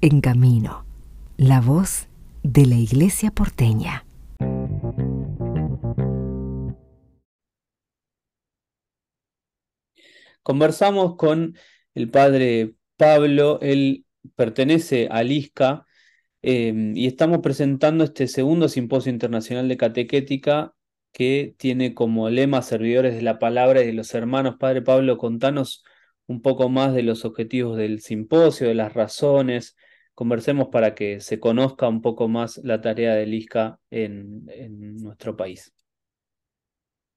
En Camino, la voz de la Iglesia porteña. Conversamos con el padre Pablo, él pertenece al ISCA em, y estamos presentando este segundo simposio internacional de catequética que tiene como lema servidores de la palabra y de los hermanos. Padre Pablo, contanos un poco más de los objetivos del simposio, de las razones. Conversemos para que se conozca un poco más la tarea del ISCA en, nuestro país.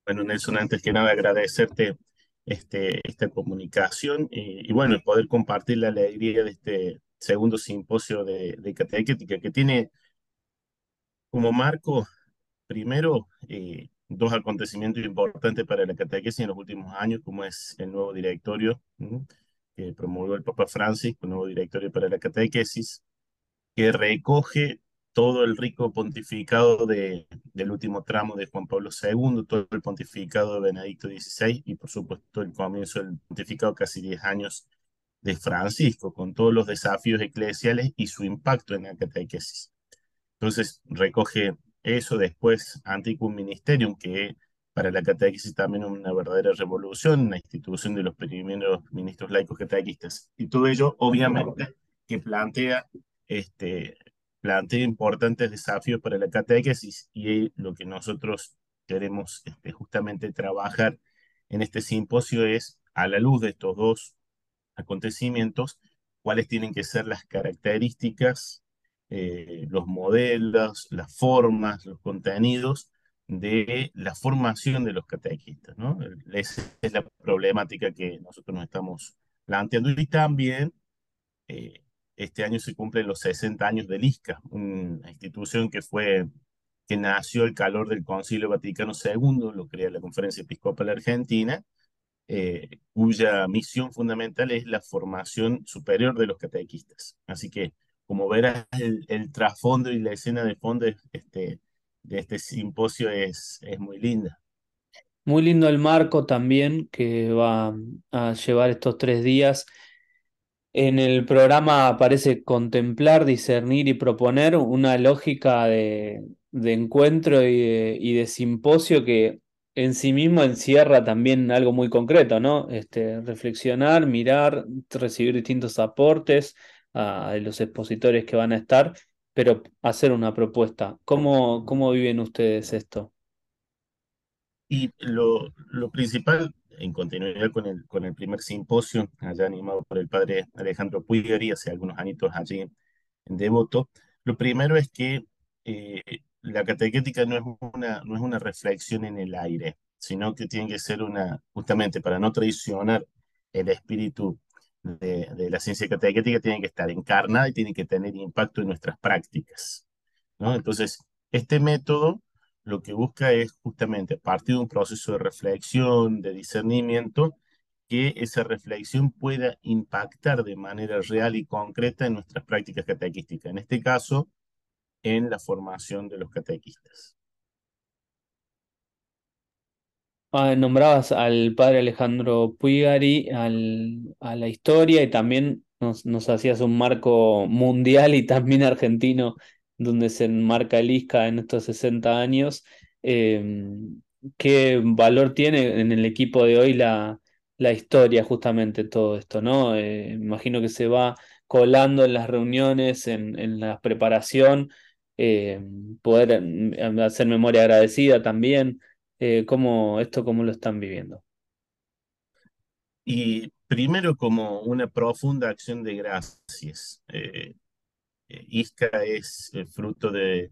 Bueno, Nelson, antes que nada agradecerte este, esta comunicación y, bueno, poder compartir la alegría de este segundo simposio de, de catequética que tiene como marco, primero, eh, dos acontecimientos importantes para la catequesis en los últimos años, como es el nuevo directorio que promovió el Papa Francisco, el nuevo directorio para la catequesis, que recoge todo el rico pontificado de, del último tramo de Juan Pablo II, todo el pontificado de Benedicto XVI y por supuesto el comienzo del pontificado casi 10 años de Francisco, con todos los desafíos eclesiales y su impacto en la catequesis. Entonces recoge eso después Anticum Ministerium, que para la catequesis también una verdadera revolución, la institución de los primeros ministros laicos catequistas. Y todo ello, obviamente, que plantea, este, plantea importantes desafíos para la catequesis y lo que nosotros queremos este, justamente trabajar en este simposio es, a la luz de estos dos acontecimientos, cuáles tienen que ser las características eh, los modelos, las formas, los contenidos de la formación de los catequistas. ¿no? Esa es la problemática que nosotros nos estamos planteando. Y también eh, este año se cumplen los 60 años del ISCA, una institución que fue que nació el calor del Concilio Vaticano II, lo crea la Conferencia Episcopal Argentina, eh, cuya misión fundamental es la formación superior de los catequistas. Así que como verás, el, trasfondo y la escena de fondo este, de este simposio es, es muy linda. Muy lindo el marco también que va a llevar estos tres días. En el programa aparece contemplar, discernir y proponer una lógica de, encuentro y de, simposio que en sí mismo encierra también algo muy concreto, ¿no? Este, reflexionar, mirar, recibir distintos aportes, a los expositores que van a estar, pero hacer una propuesta. ¿Cómo, cómo viven ustedes esto? Y lo, lo principal, en continuidad con el, con el primer simposio, allá animado por el padre Alejandro Puigari, hace algunos añitos allí en Devoto, lo primero es que eh, la catequética no es, una, no es una reflexión en el aire, sino que tiene que ser una, justamente para no traicionar el espíritu de, la ciencia catequética tiene que estar encarnada y tiene que tener impacto en nuestras prácticas. ¿no? Entonces, este método lo que busca es justamente, a partir de un proceso de reflexión, de discernimiento, que esa reflexión pueda impactar de manera real y concreta en nuestras prácticas catequísticas, en este caso, en la formación de los catequistas. Ah, nombrabas al padre Alejandro Puigari al, a la historia y también nos, hacías un marco mundial y también argentino donde se enmarca el ISCA en estos 60 años. Em, ¿Qué valor tiene en el equipo de hoy la, la historia justamente todo esto? ¿no? Eh, imagino que se va colando en las reuniones, en, en la preparación, em, poder em, hacer memoria agradecida también. Eh, cómo, esto cómo lo están viviendo. Y primero como una profunda acción de gracias. Eh, eh, Isca es el fruto de,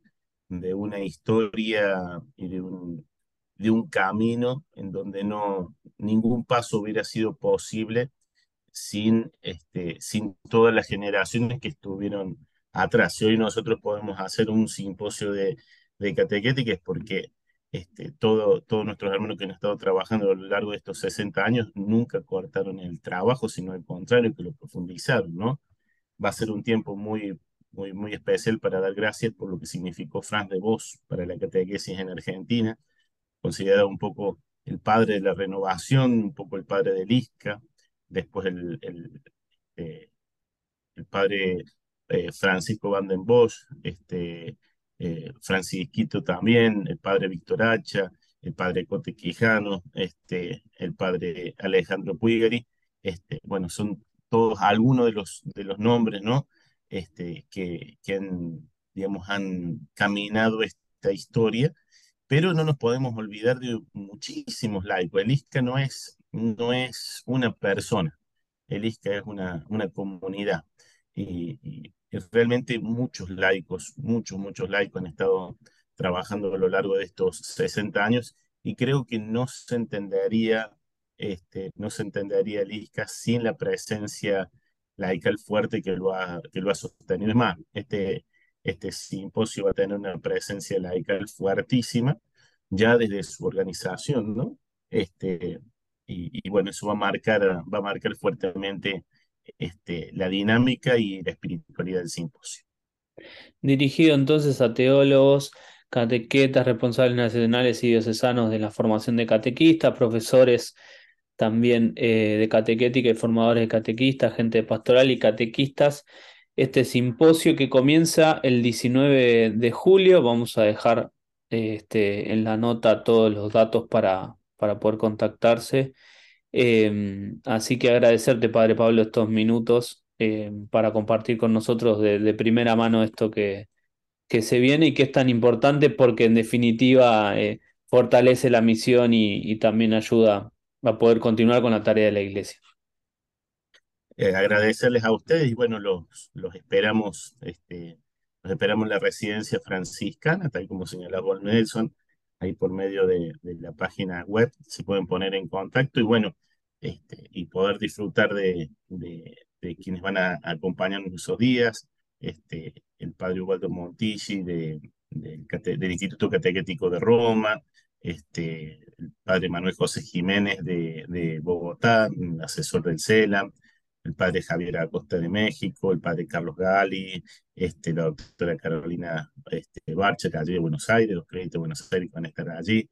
de, una historia y de un, de un camino en donde no ningún paso hubiera sido posible sin, este, sin todas las generaciones que estuvieron atrás. Y hoy nosotros podemos hacer un simposio de, de catequética es porque este, todo, todos nuestros hermanos que han estado trabajando a lo largo de estos 60 años nunca cortaron el trabajo, sino al contrario, que lo profundizaron, ¿no? Va a ser un tiempo muy, muy, muy especial para dar gracias por lo que significó Franz de Vos para la catequesis en Argentina, considerado un poco el padre de la renovación, un poco el padre del ISCA, después el, el, eh, padre eh, Francisco Van den Bosch, este, eh, Francisquito también, el padre Víctor Hacha, el padre Cote Quijano, este, el padre Alejandro Puigari, este, bueno, son todos algunos de los, de los nombres, ¿no? Este, que, que han, digamos, han caminado esta historia, pero no nos podemos olvidar de muchísimos laicos. El ISCA no es, no es una persona, el ISCA es una, una comunidad. Y, realmente muchos laicos, muchos, muchos laicos han estado trabajando a lo largo de estos 60 años y creo que no se entendería, este, no se entendería el ISCA sin la presencia laical fuerte que lo ha, que lo ha sostenido. Es más, este, este simposio va a tener una presencia laical fuertísima ya desde su organización, ¿no? Este, y, y, bueno, eso va a marcar, va a marcar fuertemente este, la dinámica y la espiritualidad del simposio. Dirigido entonces a teólogos, catequetas, responsables nacionales y diocesanos de la formación de catequistas, profesores también eh, de catequética y formadores de catequistas, gente pastoral y catequistas. Este simposio que comienza el 19 de julio, vamos a dejar este, en la nota todos los datos para, para poder contactarse. Eh, así que agradecerte, Padre Pablo, estos minutos eh, para compartir con nosotros de, primera mano esto que, que se viene y que es tan importante porque en definitiva eh, fortalece la misión y, también ayuda a poder continuar con la tarea de la Iglesia. Eh, agradecerles a ustedes y bueno, los, los esperamos, este, los esperamos en la residencia franciscana, tal como señalaba Nelson ahí por medio de, la página web se pueden poner en contacto y bueno, este, y poder disfrutar de, quienes van a, acompañarnos esos días, este, el padre Ubaldo Montici de, del Instituto Catequético de Roma, este, el padre Manuel José Jiménez de, de Bogotá, asesor del CELAM, el padre Javier Acosta de México, el padre Carlos Gali, este, la doctora Carolina este, Barcha, que allí de Buenos Aires, los créditos de Buenos Aires van a estar allí,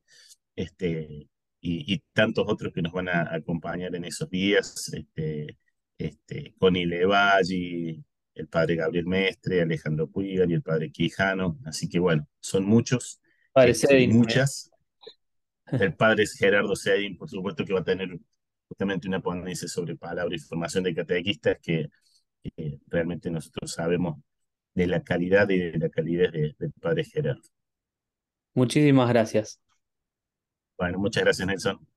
este, y, y tantos otros que nos van a acompañar en esos días, este, este, Connie Levalli, el padre Gabriel Mestre, Alejandro Puigar y el padre Quijano, así que bueno, son muchos, padre este, Sedin, muchas. El padre Gerardo Sedin, por supuesto que va a tener justamente una ponencia sobre palabra y formación de catequistas que, que, realmente nosotros sabemos de la calidad y de la calidad del de padre Gerardo. Muchísimas gracias. Bueno, muchas gracias Nelson.